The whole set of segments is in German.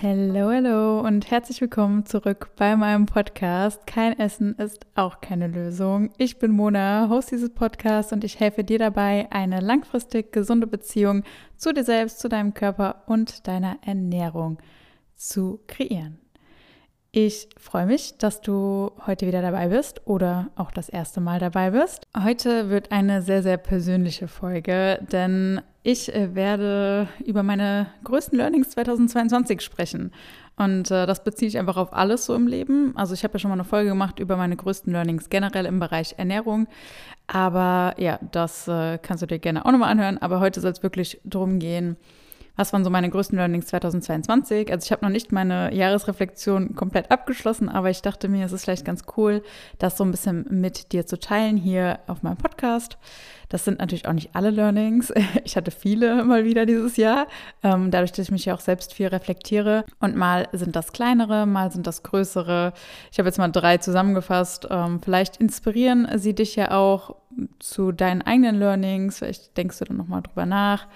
Hallo, hallo und herzlich willkommen zurück bei meinem Podcast. Kein Essen ist auch keine Lösung. Ich bin Mona, Host dieses Podcasts und ich helfe dir dabei, eine langfristig gesunde Beziehung zu dir selbst, zu deinem Körper und deiner Ernährung zu kreieren. Ich freue mich, dass du heute wieder dabei bist oder auch das erste Mal dabei bist. Heute wird eine sehr, sehr persönliche Folge, denn ich äh, werde über meine größten Learnings 2022 sprechen. Und äh, das beziehe ich einfach auf alles so im Leben. Also ich habe ja schon mal eine Folge gemacht über meine größten Learnings generell im Bereich Ernährung. Aber ja, das äh, kannst du dir gerne auch nochmal anhören. Aber heute soll es wirklich darum gehen, was waren so meine größten Learnings 2022? Also ich habe noch nicht meine Jahresreflexion komplett abgeschlossen, aber ich dachte mir, es ist vielleicht ganz cool, das so ein bisschen mit dir zu teilen hier auf meinem Podcast. Das sind natürlich auch nicht alle Learnings. Ich hatte viele mal wieder dieses Jahr, ähm, dadurch, dass ich mich ja auch selbst viel reflektiere. Und mal sind das kleinere, mal sind das größere. Ich habe jetzt mal drei zusammengefasst. Ähm, vielleicht inspirieren sie dich ja auch zu deinen eigenen Learnings. Vielleicht denkst du dann nochmal drüber nach.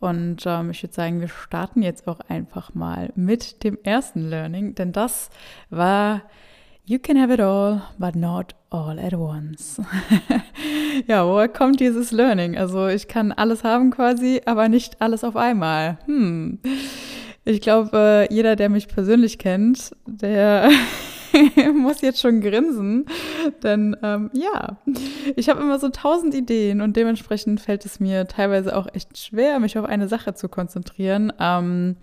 Und ähm, ich würde sagen, wir starten jetzt auch einfach mal mit dem ersten Learning, denn das war You can have it all, but not all at once. ja, woher kommt dieses Learning? Also ich kann alles haben quasi, aber nicht alles auf einmal. Hm. Ich glaube, äh, jeder, der mich persönlich kennt, der muss jetzt schon grinsen, denn ähm, ja, ich habe immer so tausend Ideen und dementsprechend fällt es mir teilweise auch echt schwer, mich auf eine Sache zu konzentrieren. Ähm,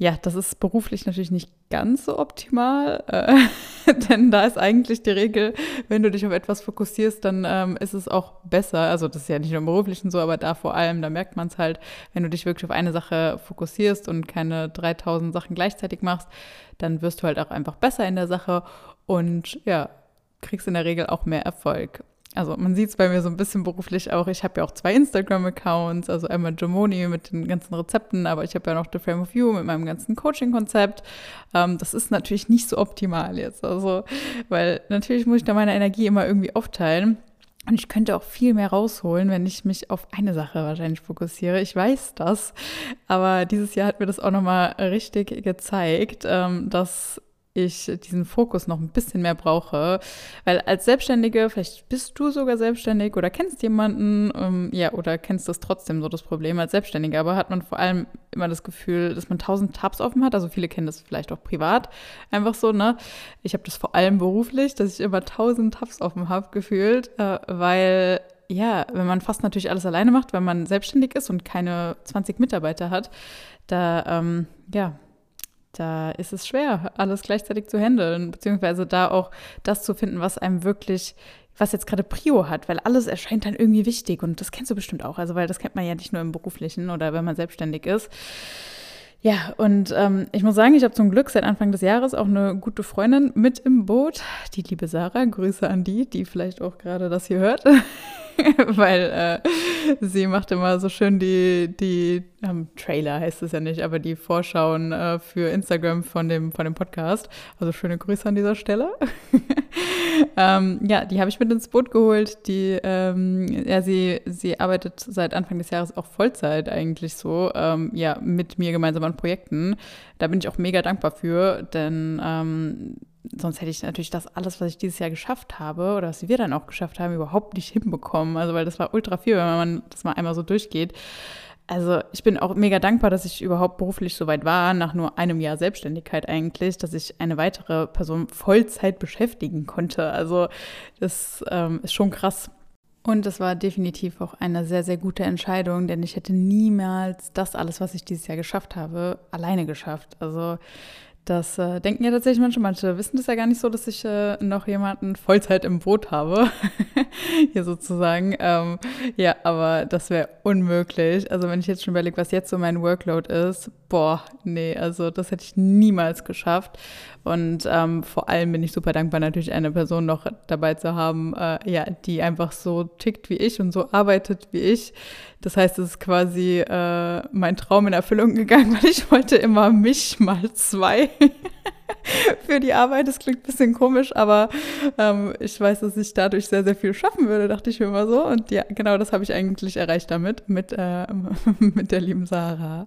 ja, das ist beruflich natürlich nicht ganz so optimal, äh, denn da ist eigentlich die Regel, wenn du dich auf etwas fokussierst, dann ähm, ist es auch besser. Also das ist ja nicht nur im beruflichen so, aber da vor allem, da merkt man es halt, wenn du dich wirklich auf eine Sache fokussierst und keine 3000 Sachen gleichzeitig machst, dann wirst du halt auch einfach besser in der Sache und ja, kriegst in der Regel auch mehr Erfolg. Also man sieht es bei mir so ein bisschen beruflich auch. Ich habe ja auch zwei Instagram-Accounts, also einmal Jomoni mit den ganzen Rezepten, aber ich habe ja noch The Frame of You mit meinem ganzen Coaching-Konzept. Ähm, das ist natürlich nicht so optimal jetzt. Also, weil natürlich muss ich da meine Energie immer irgendwie aufteilen. Und ich könnte auch viel mehr rausholen, wenn ich mich auf eine Sache wahrscheinlich fokussiere. Ich weiß das. Aber dieses Jahr hat mir das auch nochmal richtig gezeigt, ähm, dass ich diesen Fokus noch ein bisschen mehr brauche. Weil als Selbstständige, vielleicht bist du sogar selbstständig oder kennst jemanden, ähm, ja, oder kennst das trotzdem so das Problem als Selbstständiger, aber hat man vor allem immer das Gefühl, dass man tausend Tabs offen hat. Also viele kennen das vielleicht auch privat. Einfach so, ne? Ich habe das vor allem beruflich, dass ich immer tausend Tabs offen habe, gefühlt, äh, weil ja, wenn man fast natürlich alles alleine macht, wenn man selbstständig ist und keine 20 Mitarbeiter hat, da, ähm, ja, da ist es schwer, alles gleichzeitig zu handeln, beziehungsweise da auch das zu finden, was einem wirklich, was jetzt gerade Prio hat, weil alles erscheint dann irgendwie wichtig und das kennst du bestimmt auch, also weil das kennt man ja nicht nur im beruflichen oder wenn man selbstständig ist. Ja, und ähm, ich muss sagen, ich habe zum Glück seit Anfang des Jahres auch eine gute Freundin mit im Boot, die liebe Sarah. Grüße an die, die vielleicht auch gerade das hier hört. weil äh, sie macht immer so schön die, die ähm, Trailer heißt es ja nicht, aber die Vorschauen äh, für Instagram von dem, von dem Podcast. Also schöne Grüße an dieser Stelle. ähm, ja, die habe ich mit ins Boot geholt. Die, ähm, ja, sie, sie arbeitet seit Anfang des Jahres auch Vollzeit eigentlich so, ähm, ja, mit mir gemeinsam an Projekten. Da bin ich auch mega dankbar für, denn ähm, sonst hätte ich natürlich das alles, was ich dieses Jahr geschafft habe oder was wir dann auch geschafft haben, überhaupt nicht hinbekommen. Also, weil das war ultra viel, wenn man das mal einmal so durchgeht. Also ich bin auch mega dankbar, dass ich überhaupt beruflich so weit war, nach nur einem Jahr Selbstständigkeit eigentlich, dass ich eine weitere Person Vollzeit beschäftigen konnte. Also das ähm, ist schon krass. Und es war definitiv auch eine sehr, sehr gute Entscheidung, denn ich hätte niemals das alles, was ich dieses Jahr geschafft habe, alleine geschafft. Also das äh, denken ja tatsächlich manche. Manche wissen das ja gar nicht so, dass ich äh, noch jemanden Vollzeit im Boot habe. Hier sozusagen. Ähm, ja, aber das wäre unmöglich. Also wenn ich jetzt schon überlege, was jetzt so mein Workload ist, boah, nee, also das hätte ich niemals geschafft. Und ähm, vor allem bin ich super dankbar, natürlich eine Person noch dabei zu haben, äh, ja, die einfach so tickt wie ich und so arbeitet wie ich. Das heißt, es ist quasi äh, mein Traum in Erfüllung gegangen, weil ich wollte immer mich mal zwei für die Arbeit. Das klingt ein bisschen komisch, aber ähm, ich weiß, dass ich dadurch sehr, sehr viel schaffen würde, dachte ich mir immer so. Und ja, genau das habe ich eigentlich erreicht damit, mit, äh, mit der lieben Sarah.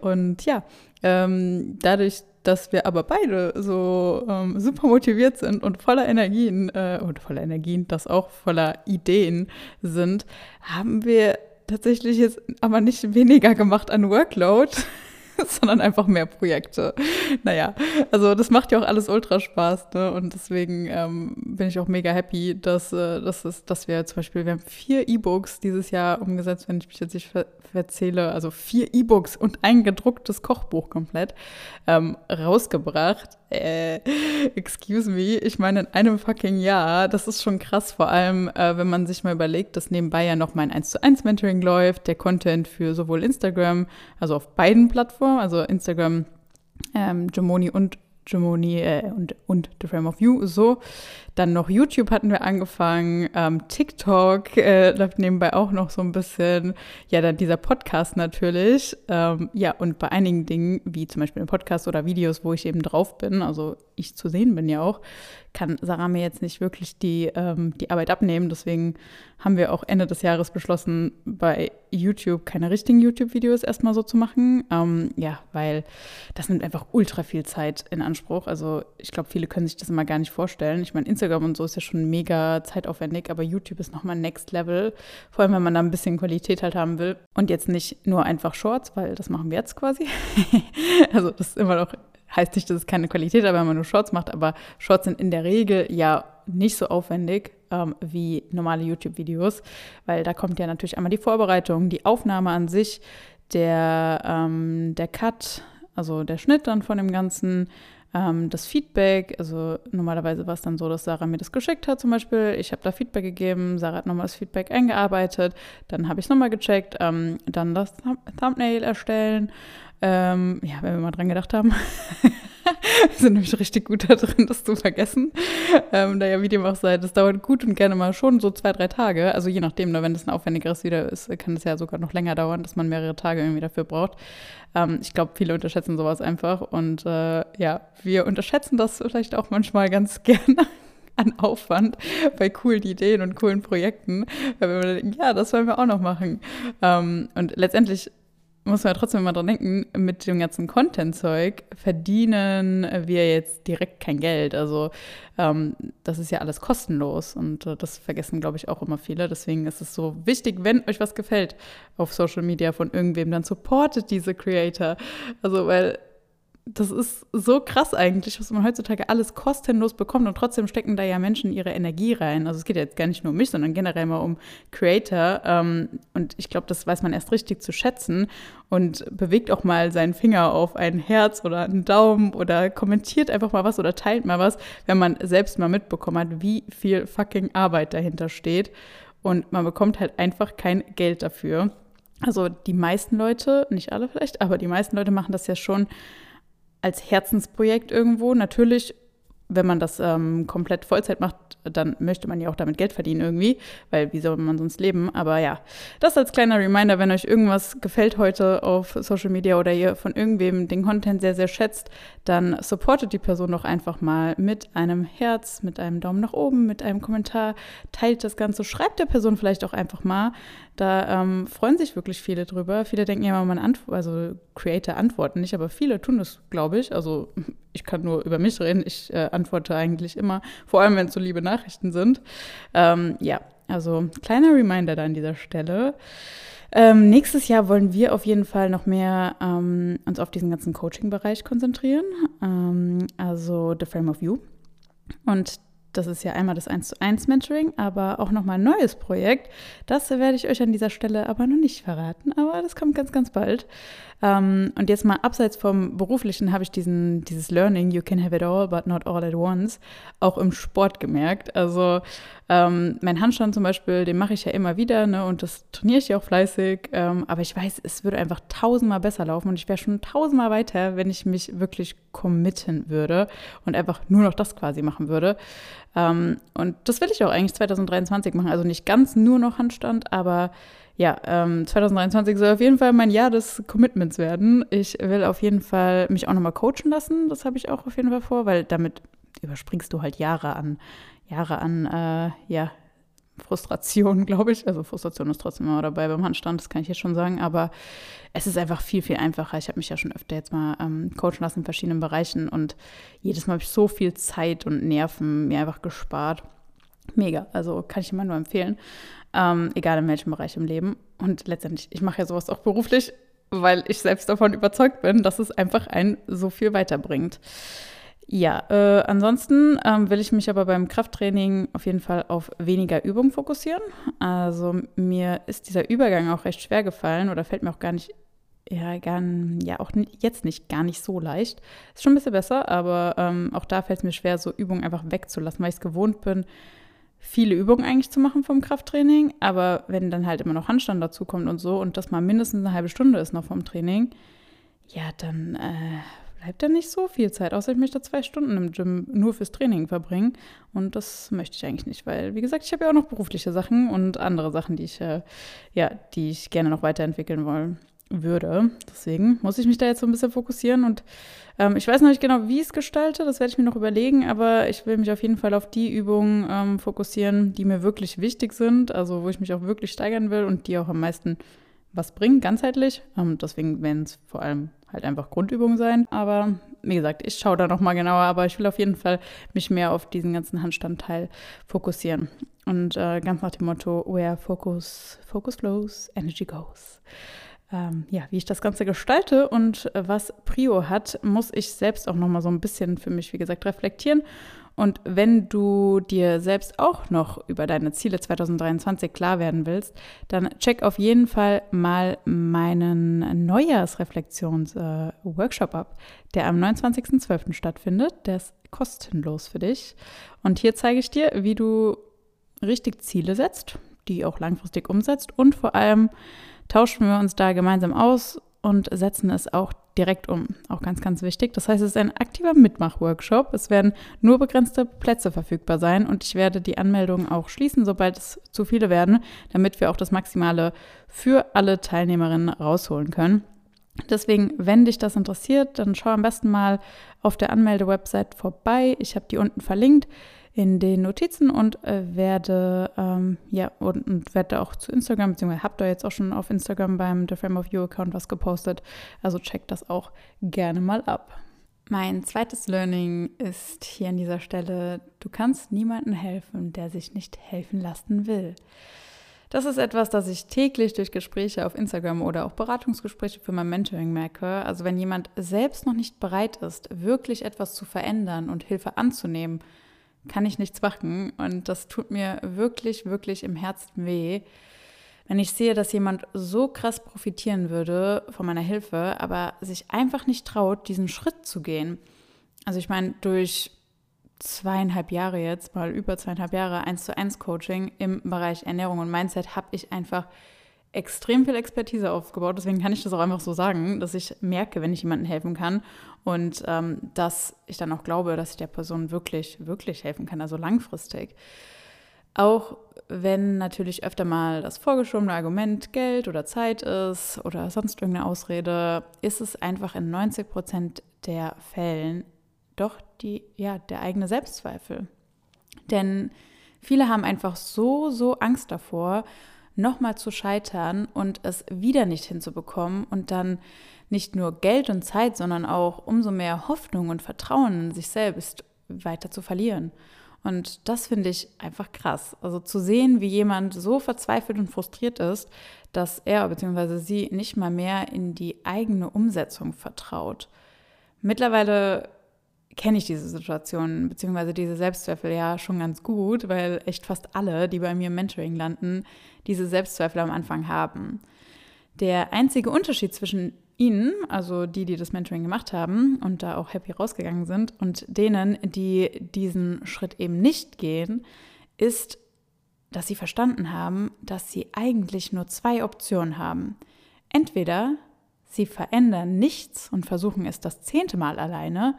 Und ja, ähm, dadurch, dass wir aber beide so ähm, super motiviert sind und voller Energien, äh, und voller Energien, das auch voller Ideen sind, haben wir tatsächlich jetzt aber nicht weniger gemacht an Workload, sondern einfach mehr Projekte. Naja, also das macht ja auch alles ultra Spaß, ne? Und deswegen ähm, bin ich auch mega happy, dass, äh, dass, es, dass wir zum Beispiel, wir haben vier E-Books dieses Jahr umgesetzt, wenn ich mich jetzt nicht ver erzähle, also vier E-Books und ein gedrucktes Kochbuch komplett ähm, rausgebracht. Äh, excuse me, ich meine in einem fucking Jahr, das ist schon krass, vor allem äh, wenn man sich mal überlegt, dass nebenbei ja noch mein 1 zu 1 Mentoring läuft, der Content für sowohl Instagram, also auf beiden Plattformen, also Instagram, ähm, Gemoni und Gemoni äh, und, und The Frame of You, so. Dann noch YouTube hatten wir angefangen, ähm, TikTok äh, läuft nebenbei auch noch so ein bisschen. Ja, dann dieser Podcast natürlich. Ähm, ja, und bei einigen Dingen, wie zum Beispiel im Podcast oder Videos, wo ich eben drauf bin, also ich zu sehen bin ja auch, kann Sarah mir jetzt nicht wirklich die, ähm, die Arbeit abnehmen. Deswegen haben wir auch Ende des Jahres beschlossen, bei YouTube keine richtigen YouTube-Videos erstmal so zu machen. Ähm, ja, weil das nimmt einfach ultra viel Zeit in Anspruch. Also ich glaube, viele können sich das immer gar nicht vorstellen. Ich meine, Instagram und so ist ja schon mega zeitaufwendig, aber YouTube ist nochmal Next Level. Vor allem, wenn man da ein bisschen Qualität halt haben will. Und jetzt nicht nur einfach Shorts, weil das machen wir jetzt quasi. also das ist immer noch heißt nicht, dass es keine Qualität hat, wenn man nur Shorts macht, aber Shorts sind in der Regel ja nicht so aufwendig ähm, wie normale YouTube-Videos, weil da kommt ja natürlich einmal die Vorbereitung, die Aufnahme an sich, der, ähm, der Cut, also der Schnitt dann von dem Ganzen, ähm, das Feedback, also normalerweise war es dann so, dass Sarah mir das geschickt hat zum Beispiel. Ich habe da Feedback gegeben, Sarah hat nochmal das Feedback eingearbeitet, dann habe ich es nochmal gecheckt, ähm, dann das Thumbnail erstellen. Ähm, ja, wenn wir mal dran gedacht haben. wir sind nämlich richtig gut da drin, das zu vergessen. Ähm, da ja, wie dem auch sei, das dauert gut und gerne mal schon so zwei, drei Tage. Also je nachdem, ne, wenn das ein aufwendigeres Video ist, kann es ja sogar noch länger dauern, dass man mehrere Tage irgendwie dafür braucht. Ähm, ich glaube, viele unterschätzen sowas einfach. Und äh, ja, wir unterschätzen das vielleicht auch manchmal ganz gerne an Aufwand bei coolen Ideen und coolen Projekten, weil wir denken, ja, das wollen wir auch noch machen. Ähm, und letztendlich muss man ja trotzdem mal dran denken, mit dem ganzen Content-Zeug verdienen wir jetzt direkt kein Geld. Also ähm, das ist ja alles kostenlos und äh, das vergessen, glaube ich, auch immer viele. Deswegen ist es so wichtig, wenn euch was gefällt auf Social Media von irgendwem, dann supportet diese Creator. Also weil das ist so krass eigentlich, was man heutzutage alles kostenlos bekommt und trotzdem stecken da ja Menschen ihre Energie rein. Also es geht ja jetzt gar nicht nur um mich, sondern generell mal um Creator. Ähm, und ich glaube, das weiß man erst richtig zu schätzen und bewegt auch mal seinen Finger auf ein Herz oder einen Daumen oder kommentiert einfach mal was oder teilt mal was, wenn man selbst mal mitbekommen hat, wie viel fucking Arbeit dahinter steht. Und man bekommt halt einfach kein Geld dafür. Also die meisten Leute, nicht alle vielleicht, aber die meisten Leute machen das ja schon als Herzensprojekt irgendwo. Natürlich wenn man das ähm, komplett Vollzeit macht, dann möchte man ja auch damit Geld verdienen irgendwie, weil wie soll man sonst leben? Aber ja, das als kleiner Reminder, wenn euch irgendwas gefällt heute auf Social Media oder ihr von irgendwem den Content sehr, sehr schätzt, dann supportet die Person doch einfach mal mit einem Herz, mit einem Daumen nach oben, mit einem Kommentar, teilt das Ganze, schreibt der Person vielleicht auch einfach mal. Da ähm, freuen sich wirklich viele drüber. Viele denken ja immer, man antwortet, also Creator antworten nicht, aber viele tun das, glaube ich. Also ich kann nur über mich reden. Ich äh, antworte eigentlich immer, vor allem wenn es so liebe Nachrichten sind. Ähm, ja, also kleiner Reminder da an dieser Stelle. Ähm, nächstes Jahr wollen wir auf jeden Fall noch mehr ähm, uns auf diesen ganzen Coaching-Bereich konzentrieren. Ähm, also The Frame of You. Und das ist ja einmal das 1 zu 1 Mentoring, aber auch nochmal ein neues Projekt. Das werde ich euch an dieser Stelle aber noch nicht verraten, aber das kommt ganz, ganz bald. Ähm, und jetzt mal abseits vom Beruflichen habe ich diesen, dieses Learning, you can have it all, but not all at once, auch im Sport gemerkt. Also ähm, mein Handstand zum Beispiel, den mache ich ja immer wieder ne, und das trainiere ich ja auch fleißig. Ähm, aber ich weiß, es würde einfach tausendmal besser laufen und ich wäre schon tausendmal weiter, wenn ich mich wirklich committen würde und einfach nur noch das quasi machen würde. Ähm, und das will ich auch eigentlich 2023 machen. Also nicht ganz nur noch Handstand, aber ja, ähm, 2023 soll auf jeden Fall mein Jahr des Commitments werden. Ich will auf jeden Fall mich auch nochmal coachen lassen. Das habe ich auch auf jeden Fall vor, weil damit überspringst du halt Jahre an, Jahre an, äh, ja, Frustration, glaube ich. Also Frustration ist trotzdem immer dabei beim Handstand, das kann ich jetzt schon sagen. Aber es ist einfach viel, viel einfacher. Ich habe mich ja schon öfter jetzt mal ähm, coachen lassen in verschiedenen Bereichen und jedes Mal habe ich so viel Zeit und Nerven mir einfach gespart. Mega, also kann ich immer nur empfehlen. Ähm, egal in welchem Bereich im Leben. Und letztendlich, ich mache ja sowas auch beruflich, weil ich selbst davon überzeugt bin, dass es einfach einen so viel weiterbringt. Ja, äh, ansonsten ähm, will ich mich aber beim Krafttraining auf jeden Fall auf weniger Übung fokussieren. Also mir ist dieser Übergang auch recht schwer gefallen oder fällt mir auch gar nicht, ja, gar, ja auch jetzt nicht gar nicht so leicht. Ist schon ein bisschen besser, aber ähm, auch da fällt es mir schwer, so Übungen einfach wegzulassen, weil ich es gewohnt bin, viele Übungen eigentlich zu machen vom Krafttraining. Aber wenn dann halt immer noch Handstand dazu kommt und so und das mal mindestens eine halbe Stunde ist noch vom Training, ja, dann äh, bleibt da nicht so viel Zeit, außer ich möchte zwei Stunden im Gym nur fürs Training verbringen. Und das möchte ich eigentlich nicht, weil, wie gesagt, ich habe ja auch noch berufliche Sachen und andere Sachen, die ich, äh, ja, die ich gerne noch weiterentwickeln wollen würde. Deswegen muss ich mich da jetzt so ein bisschen fokussieren und ähm, ich weiß noch nicht genau, wie ich es gestalte, das werde ich mir noch überlegen, aber ich will mich auf jeden Fall auf die Übungen ähm, fokussieren, die mir wirklich wichtig sind, also wo ich mich auch wirklich steigern will und die auch am meisten was bringen, ganzheitlich. Ähm, deswegen werden es vor allem halt einfach Grundübungen sein. Aber wie gesagt, ich schaue da nochmal genauer, aber ich will auf jeden Fall mich mehr auf diesen ganzen Handstandteil fokussieren. Und äh, ganz nach dem Motto, where focus, focus flows, energy goes. Ähm, ja, wie ich das Ganze gestalte und äh, was Prio hat, muss ich selbst auch nochmal so ein bisschen für mich, wie gesagt, reflektieren und wenn du dir selbst auch noch über deine Ziele 2023 klar werden willst, dann check auf jeden Fall mal meinen Neujahrsreflexions-Workshop äh, ab, der am 29.12. stattfindet. Der ist kostenlos für dich. Und hier zeige ich dir, wie du richtig Ziele setzt, die auch langfristig umsetzt und vor allem tauschen wir uns da gemeinsam aus und setzen es auch direkt um. Auch ganz, ganz wichtig. Das heißt, es ist ein aktiver Mitmach-Workshop. Es werden nur begrenzte Plätze verfügbar sein und ich werde die Anmeldungen auch schließen, sobald es zu viele werden, damit wir auch das Maximale für alle Teilnehmerinnen rausholen können. Deswegen, wenn dich das interessiert, dann schau am besten mal auf der Anmelde-Website vorbei. Ich habe die unten verlinkt in den Notizen und äh, werde ähm, ja und, und, werde auch zu Instagram, beziehungsweise habt ihr jetzt auch schon auf Instagram beim The Frame of You Account was gepostet. Also checkt das auch gerne mal ab. Mein zweites Learning ist hier an dieser Stelle, du kannst niemandem helfen, der sich nicht helfen lassen will. Das ist etwas, das ich täglich durch Gespräche auf Instagram oder auch Beratungsgespräche für mein Mentoring merke. Also wenn jemand selbst noch nicht bereit ist, wirklich etwas zu verändern und Hilfe anzunehmen, kann ich nichts machen. Und das tut mir wirklich, wirklich im Herzen weh, wenn ich sehe, dass jemand so krass profitieren würde von meiner Hilfe, aber sich einfach nicht traut, diesen Schritt zu gehen. Also ich meine, durch zweieinhalb Jahre jetzt, mal über zweieinhalb Jahre eins zu eins Coaching im Bereich Ernährung und Mindset habe ich einfach extrem viel Expertise aufgebaut. Deswegen kann ich das auch einfach so sagen, dass ich merke, wenn ich jemandem helfen kann und ähm, dass ich dann auch glaube, dass ich der Person wirklich, wirklich helfen kann, also langfristig. Auch wenn natürlich öfter mal das vorgeschobene Argument Geld oder Zeit ist oder sonst irgendeine Ausrede, ist es einfach in 90 Prozent der Fällen doch die, ja, der eigene Selbstzweifel. Denn viele haben einfach so, so Angst davor, nochmal zu scheitern und es wieder nicht hinzubekommen und dann nicht nur Geld und Zeit, sondern auch umso mehr Hoffnung und Vertrauen in sich selbst weiter zu verlieren. Und das finde ich einfach krass. Also zu sehen, wie jemand so verzweifelt und frustriert ist, dass er bzw. sie nicht mal mehr in die eigene Umsetzung vertraut. Mittlerweile kenne ich diese Situation bzw. diese Selbstzweifel ja schon ganz gut, weil echt fast alle, die bei mir im Mentoring landen, diese Selbstzweifel am Anfang haben. Der einzige Unterschied zwischen ihnen, also die, die das Mentoring gemacht haben und da auch happy rausgegangen sind, und denen, die diesen Schritt eben nicht gehen, ist, dass sie verstanden haben, dass sie eigentlich nur zwei Optionen haben. Entweder sie verändern nichts und versuchen es das zehnte Mal alleine,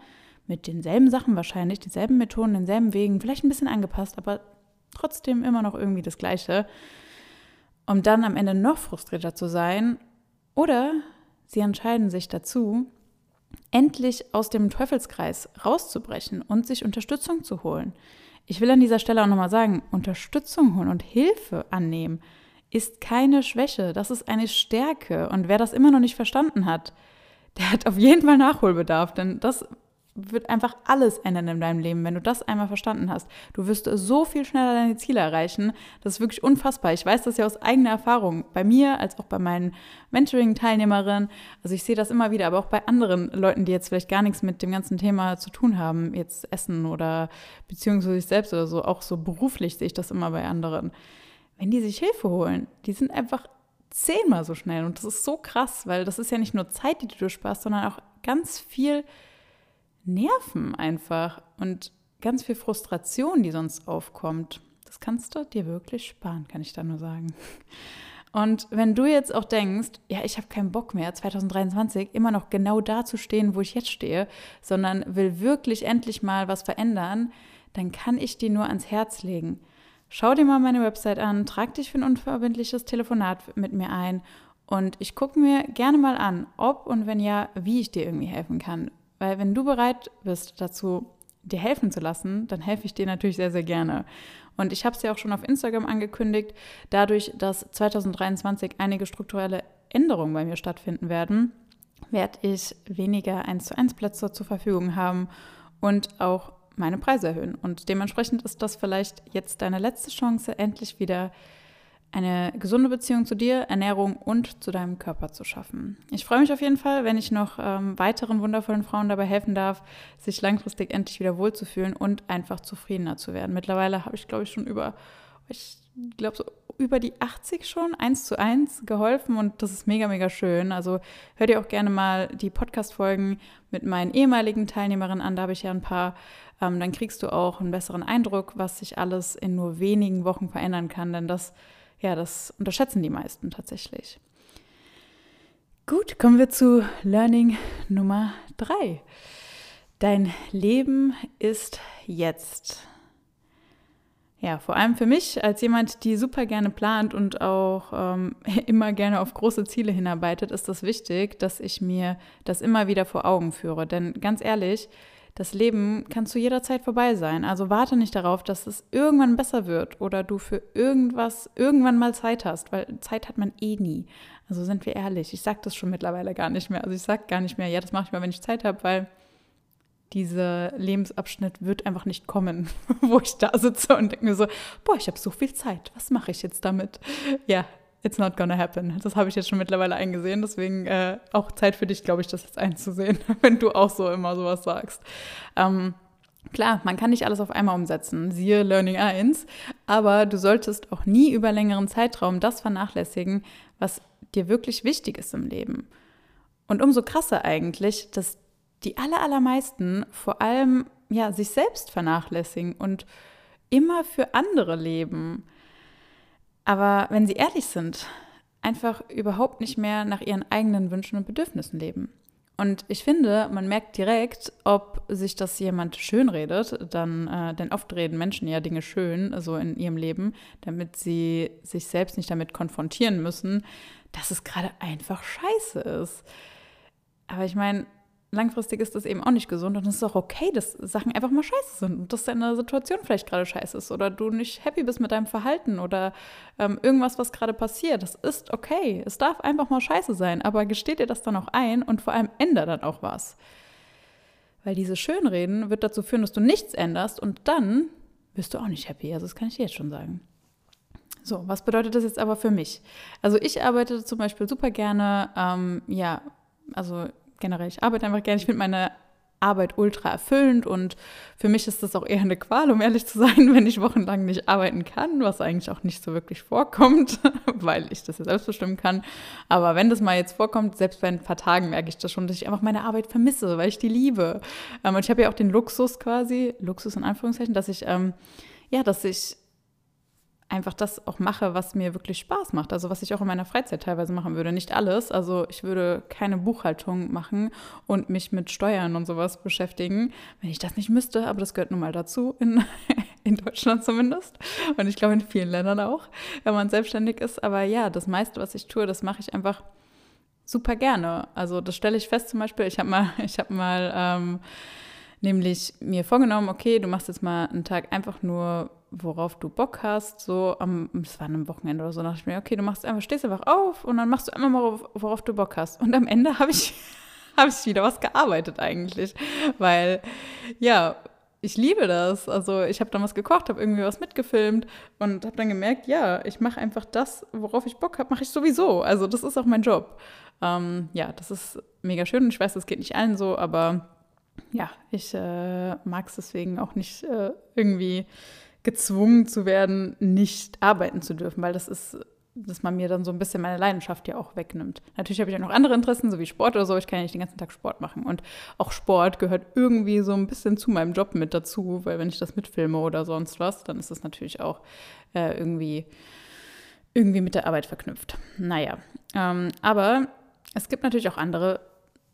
mit denselben Sachen wahrscheinlich, dieselben Methoden, denselben Wegen, vielleicht ein bisschen angepasst, aber trotzdem immer noch irgendwie das Gleiche, um dann am Ende noch frustrierter zu sein. Oder sie entscheiden sich dazu, endlich aus dem Teufelskreis rauszubrechen und sich Unterstützung zu holen. ich will an dieser Stelle auch nochmal sagen, Unterstützung holen und Hilfe annehmen ist keine Schwäche, das ist eine Stärke. Und wer das immer noch nicht verstanden hat, der hat auf jeden Fall Nachholbedarf, denn das wird einfach alles ändern in deinem Leben, wenn du das einmal verstanden hast. Du wirst so viel schneller deine Ziele erreichen. Das ist wirklich unfassbar. Ich weiß das ja aus eigener Erfahrung. Bei mir als auch bei meinen Mentoring-Teilnehmerinnen. Also ich sehe das immer wieder, aber auch bei anderen Leuten, die jetzt vielleicht gar nichts mit dem ganzen Thema zu tun haben, jetzt Essen oder Beziehung zu sich selbst oder so. Auch so beruflich sehe ich das immer bei anderen. Wenn die sich Hilfe holen, die sind einfach zehnmal so schnell. Und das ist so krass, weil das ist ja nicht nur Zeit, die du sparst, sondern auch ganz viel Nerven einfach und ganz viel Frustration, die sonst aufkommt. Das kannst du dir wirklich sparen, kann ich da nur sagen. Und wenn du jetzt auch denkst, ja, ich habe keinen Bock mehr, 2023 immer noch genau da zu stehen, wo ich jetzt stehe, sondern will wirklich endlich mal was verändern, dann kann ich dir nur ans Herz legen. Schau dir mal meine Website an, trag dich für ein unverbindliches Telefonat mit mir ein und ich gucke mir gerne mal an, ob und wenn ja, wie ich dir irgendwie helfen kann. Weil wenn du bereit bist dazu, dir helfen zu lassen, dann helfe ich dir natürlich sehr, sehr gerne. Und ich habe es ja auch schon auf Instagram angekündigt, dadurch, dass 2023 einige strukturelle Änderungen bei mir stattfinden werden, werde ich weniger 1 zu 1 Plätze zur Verfügung haben und auch meine Preise erhöhen. Und dementsprechend ist das vielleicht jetzt deine letzte Chance, endlich wieder eine gesunde Beziehung zu dir, Ernährung und zu deinem Körper zu schaffen. Ich freue mich auf jeden Fall, wenn ich noch ähm, weiteren wundervollen Frauen dabei helfen darf, sich langfristig endlich wieder wohlzufühlen und einfach zufriedener zu werden. Mittlerweile habe ich, glaube ich, schon über, ich glaube, so über die 80 schon, eins zu eins geholfen und das ist mega, mega schön. Also hör dir auch gerne mal die Podcast-Folgen mit meinen ehemaligen Teilnehmerinnen an, da habe ich ja ein paar. Ähm, dann kriegst du auch einen besseren Eindruck, was sich alles in nur wenigen Wochen verändern kann, denn das ja, das unterschätzen die meisten tatsächlich. Gut, kommen wir zu Learning Nummer drei. Dein Leben ist jetzt. Ja, vor allem für mich als jemand, die super gerne plant und auch ähm, immer gerne auf große Ziele hinarbeitet, ist das wichtig, dass ich mir das immer wieder vor Augen führe. Denn ganz ehrlich, das Leben kann zu jeder Zeit vorbei sein. Also warte nicht darauf, dass es irgendwann besser wird oder du für irgendwas irgendwann mal Zeit hast, weil Zeit hat man eh nie. Also sind wir ehrlich, ich sage das schon mittlerweile gar nicht mehr. Also ich sage gar nicht mehr, ja, das mache ich mal, wenn ich Zeit habe, weil dieser Lebensabschnitt wird einfach nicht kommen, wo ich da sitze und denke mir so, boah, ich habe so viel Zeit, was mache ich jetzt damit? Ja, it's not gonna happen. Das habe ich jetzt schon mittlerweile eingesehen. Deswegen äh, auch Zeit für dich, glaube ich, das jetzt einzusehen, wenn du auch so immer sowas sagst. Ähm, Klar, man kann nicht alles auf einmal umsetzen, siehe Learning 1, aber du solltest auch nie über längeren Zeitraum das vernachlässigen, was dir wirklich wichtig ist im Leben. Und umso krasser eigentlich, dass die aller, allermeisten vor allem ja, sich selbst vernachlässigen und immer für andere leben aber wenn sie ehrlich sind, einfach überhaupt nicht mehr nach ihren eigenen Wünschen und Bedürfnissen leben. Und ich finde, man merkt direkt, ob sich das jemand schönredet, dann, äh, denn oft reden Menschen ja Dinge schön, so in ihrem Leben, damit sie sich selbst nicht damit konfrontieren müssen, dass es gerade einfach scheiße ist. Aber ich meine, langfristig ist das eben auch nicht gesund und es ist auch okay, dass Sachen einfach mal scheiße sind und dass deine Situation vielleicht gerade scheiße ist oder du nicht happy bist mit deinem Verhalten oder ähm, irgendwas, was gerade passiert. Das ist okay. Es darf einfach mal scheiße sein, aber gesteh dir das dann auch ein und vor allem änder dann auch was. Weil diese Schönreden wird dazu führen, dass du nichts änderst und dann bist du auch nicht happy. Also das kann ich dir jetzt schon sagen. So, was bedeutet das jetzt aber für mich? Also ich arbeite zum Beispiel super gerne, ähm, ja, also generell, ich arbeite einfach gerne. Ich finde meine Arbeit ultra erfüllend und für mich ist das auch eher eine Qual, um ehrlich zu sein, wenn ich wochenlang nicht arbeiten kann, was eigentlich auch nicht so wirklich vorkommt, weil ich das ja selbst bestimmen kann. Aber wenn das mal jetzt vorkommt, selbst bei ein paar Tagen merke ich das schon, dass ich einfach meine Arbeit vermisse, weil ich die liebe. Ähm, und ich habe ja auch den Luxus quasi, Luxus in Anführungszeichen, dass ich, ähm, ja, dass ich einfach das auch mache, was mir wirklich Spaß macht. Also was ich auch in meiner Freizeit teilweise machen würde. Nicht alles. Also ich würde keine Buchhaltung machen und mich mit Steuern und sowas beschäftigen, wenn ich das nicht müsste. Aber das gehört nun mal dazu, in, in Deutschland zumindest. Und ich glaube in vielen Ländern auch, wenn man selbstständig ist. Aber ja, das meiste, was ich tue, das mache ich einfach super gerne. Also das stelle ich fest zum Beispiel. Ich habe mal, ich habe mal ähm, nämlich mir vorgenommen, okay, du machst jetzt mal einen Tag einfach nur, worauf du Bock hast, so am, es war am Wochenende oder so, dachte ich mir, okay, du machst einfach, stehst einfach auf und dann machst du einfach mal, worauf du Bock hast. Und am Ende habe ich, habe ich wieder was gearbeitet eigentlich, weil, ja, ich liebe das. Also ich habe dann was gekocht, habe irgendwie was mitgefilmt und habe dann gemerkt, ja, ich mache einfach das, worauf ich Bock habe, mache ich sowieso. Also das ist auch mein Job. Ähm, ja, das ist mega schön. Und ich weiß, das geht nicht allen so, aber ja, ich äh, mag es deswegen auch nicht äh, irgendwie gezwungen zu werden, nicht arbeiten zu dürfen, weil das ist, dass man mir dann so ein bisschen meine Leidenschaft ja auch wegnimmt. Natürlich habe ich auch noch andere Interessen, so wie Sport oder so. Ich kann ja nicht den ganzen Tag Sport machen. Und auch Sport gehört irgendwie so ein bisschen zu meinem Job mit dazu, weil wenn ich das mitfilme oder sonst was, dann ist das natürlich auch äh, irgendwie, irgendwie mit der Arbeit verknüpft. Naja, ähm, aber es gibt natürlich auch andere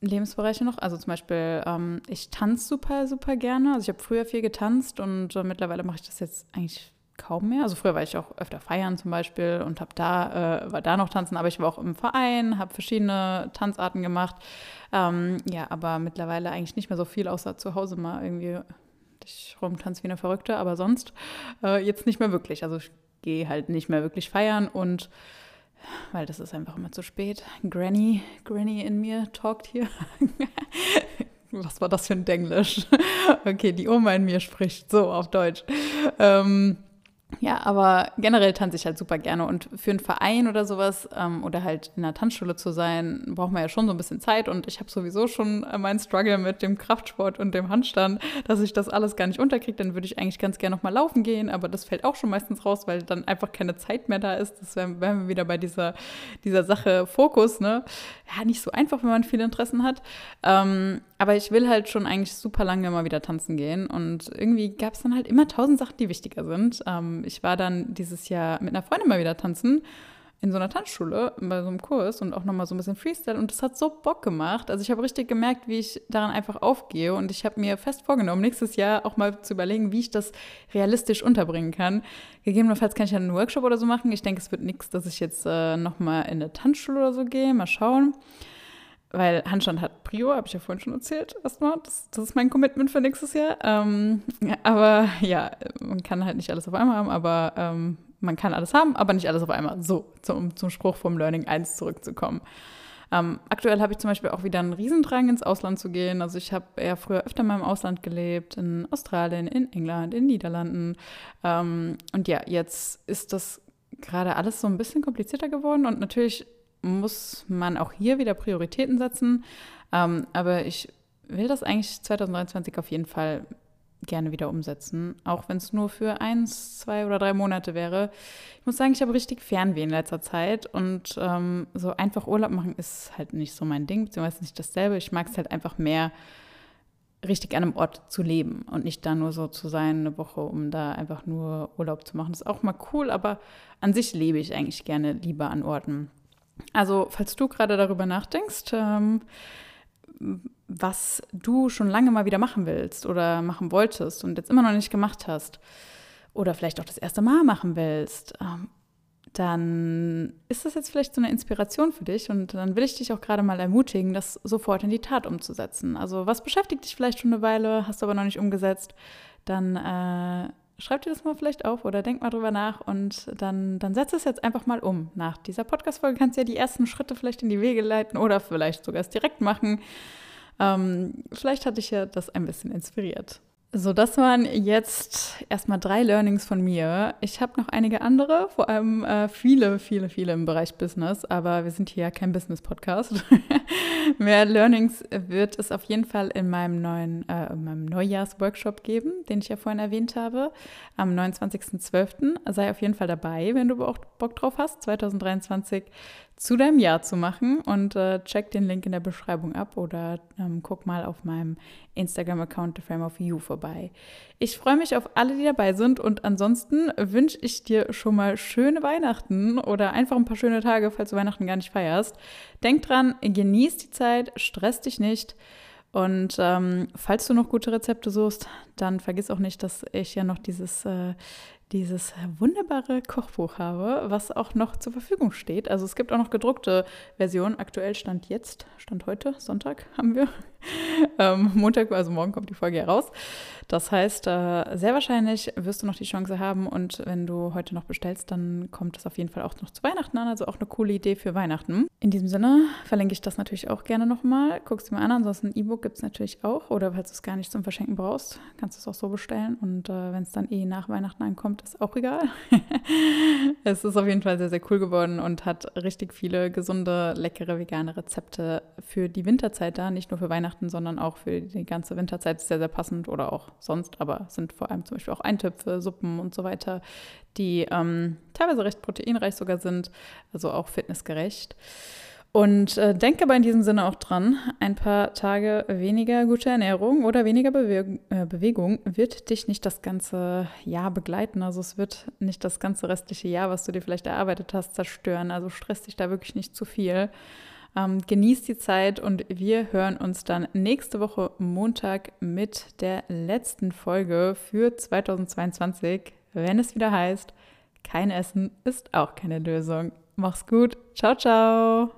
Lebensbereiche noch. Also zum Beispiel, ähm, ich tanze super, super gerne. Also ich habe früher viel getanzt und äh, mittlerweile mache ich das jetzt eigentlich kaum mehr. Also früher war ich auch öfter feiern zum Beispiel und habe da, äh, war da noch tanzen, aber ich war auch im Verein, habe verschiedene Tanzarten gemacht. Ähm, ja, aber mittlerweile eigentlich nicht mehr so viel, außer zu Hause mal irgendwie. Ich rumtanze wie eine Verrückte, aber sonst äh, jetzt nicht mehr wirklich. Also ich gehe halt nicht mehr wirklich feiern und weil das ist einfach immer zu spät. Granny, Granny in mir talkt hier. Was war das für ein Denglisch? Okay, die Oma in mir spricht so auf Deutsch. Ähm, ja, aber generell tanze ich halt super gerne und für einen Verein oder sowas ähm, oder halt in einer Tanzschule zu sein, braucht man ja schon so ein bisschen Zeit und ich habe sowieso schon äh, meinen Struggle mit dem Kraftsport und dem Handstand, dass ich das alles gar nicht unterkriege, dann würde ich eigentlich ganz gerne nochmal laufen gehen, aber das fällt auch schon meistens raus, weil dann einfach keine Zeit mehr da ist. Das wären wär wir wieder bei dieser, dieser Sache Fokus, ne? Ja, nicht so einfach, wenn man viele Interessen hat. Ähm, aber ich will halt schon eigentlich super lange mal wieder tanzen gehen und irgendwie gab es dann halt immer tausend Sachen, die wichtiger sind. Ähm, ich war dann dieses Jahr mit einer Freundin mal wieder tanzen in so einer Tanzschule bei so einem Kurs und auch nochmal so ein bisschen Freestyle und das hat so Bock gemacht. Also ich habe richtig gemerkt, wie ich daran einfach aufgehe und ich habe mir fest vorgenommen, nächstes Jahr auch mal zu überlegen, wie ich das realistisch unterbringen kann. Gegebenenfalls kann ich einen Workshop oder so machen. Ich denke, es wird nichts, dass ich jetzt äh, nochmal in eine Tanzschule oder so gehe. Mal schauen weil Handstand hat Prio, habe ich ja vorhin schon erzählt, erstmal. Das, das ist mein Commitment für nächstes Jahr. Ähm, aber ja, man kann halt nicht alles auf einmal haben, aber ähm, man kann alles haben, aber nicht alles auf einmal. So, zum, zum Spruch vom Learning 1 zurückzukommen. Ähm, aktuell habe ich zum Beispiel auch wieder einen Riesendrang, ins Ausland zu gehen. Also ich habe ja früher öfter mal im Ausland gelebt, in Australien, in England, in Niederlanden. Ähm, und ja, jetzt ist das gerade alles so ein bisschen komplizierter geworden und natürlich muss man auch hier wieder Prioritäten setzen. Ähm, aber ich will das eigentlich 2023 auf jeden Fall gerne wieder umsetzen, auch wenn es nur für eins, zwei oder drei Monate wäre. Ich muss sagen, ich habe richtig Fernweh in letzter Zeit und ähm, so einfach Urlaub machen ist halt nicht so mein Ding, beziehungsweise nicht dasselbe. Ich mag es halt einfach mehr, richtig an einem Ort zu leben und nicht da nur so zu sein, eine Woche, um da einfach nur Urlaub zu machen. Das ist auch mal cool, aber an sich lebe ich eigentlich gerne lieber an Orten. Also, falls du gerade darüber nachdenkst, ähm, was du schon lange mal wieder machen willst oder machen wolltest und jetzt immer noch nicht gemacht hast oder vielleicht auch das erste Mal machen willst, ähm, dann ist das jetzt vielleicht so eine Inspiration für dich und dann will ich dich auch gerade mal ermutigen, das sofort in die Tat umzusetzen. Also was beschäftigt dich vielleicht schon eine Weile, hast du aber noch nicht umgesetzt, dann äh, schreib dir das mal vielleicht auf oder denk mal drüber nach und dann, dann setz es jetzt einfach mal um. Nach dieser Podcast-Folge kannst du ja die ersten Schritte vielleicht in die Wege leiten oder vielleicht sogar es direkt machen. Ähm, vielleicht hat dich ja das ein bisschen inspiriert. So, das waren jetzt erstmal drei Learnings von mir. Ich habe noch einige andere, vor allem äh, viele, viele, viele im Bereich Business, aber wir sind hier ja kein Business-Podcast. Mehr Learnings wird es auf jeden Fall in meinem neuen, äh, in meinem Neujahrs-Workshop geben, den ich ja vorhin erwähnt habe, am 29.12. Sei auf jeden Fall dabei, wenn du auch Bock drauf hast, 2023 zu deinem Jahr zu machen und äh, check den Link in der Beschreibung ab oder ähm, guck mal auf meinem Instagram-Account The Frame of You vorbei. Ich freue mich auf alle, die dabei sind und ansonsten wünsche ich dir schon mal schöne Weihnachten oder einfach ein paar schöne Tage, falls du Weihnachten gar nicht feierst. Denk dran, genieß die Zeit, stress dich nicht. Und ähm, falls du noch gute Rezepte suchst, dann vergiss auch nicht, dass ich ja noch dieses äh, dieses wunderbare Kochbuch habe, was auch noch zur Verfügung steht. Also es gibt auch noch gedruckte Versionen. Aktuell stand jetzt, stand heute, Sonntag haben wir. ähm, Montag, also morgen kommt die Folge heraus. Das heißt, äh, sehr wahrscheinlich wirst du noch die Chance haben und wenn du heute noch bestellst, dann kommt es auf jeden Fall auch noch zu Weihnachten an. Also auch eine coole Idee für Weihnachten. In diesem Sinne verlinke ich das natürlich auch gerne nochmal. Guck es dir mal an. Ansonsten ein E-Book gibt es natürlich auch. Oder falls du es gar nicht zum Verschenken brauchst, kannst du es auch so bestellen. Und äh, wenn es dann eh nach Weihnachten ankommt, ist auch egal. es ist auf jeden Fall sehr, sehr cool geworden und hat richtig viele gesunde, leckere, vegane Rezepte für die Winterzeit da. Nicht nur für Weihnachten, sondern auch für die ganze Winterzeit. Sehr, sehr passend oder auch sonst, aber sind vor allem zum Beispiel auch Eintöpfe, Suppen und so weiter, die ähm, teilweise recht proteinreich sogar sind, also auch fitnessgerecht. Und äh, denke aber in diesem Sinne auch dran, ein paar Tage weniger gute Ernährung oder weniger Bewe äh, Bewegung wird dich nicht das ganze Jahr begleiten. Also es wird nicht das ganze restliche Jahr, was du dir vielleicht erarbeitet hast, zerstören. Also stress dich da wirklich nicht zu viel. Ähm, genießt die Zeit und wir hören uns dann nächste Woche Montag mit der letzten Folge für 2022, wenn es wieder heißt, kein Essen ist auch keine Lösung. Mach's gut. Ciao, ciao.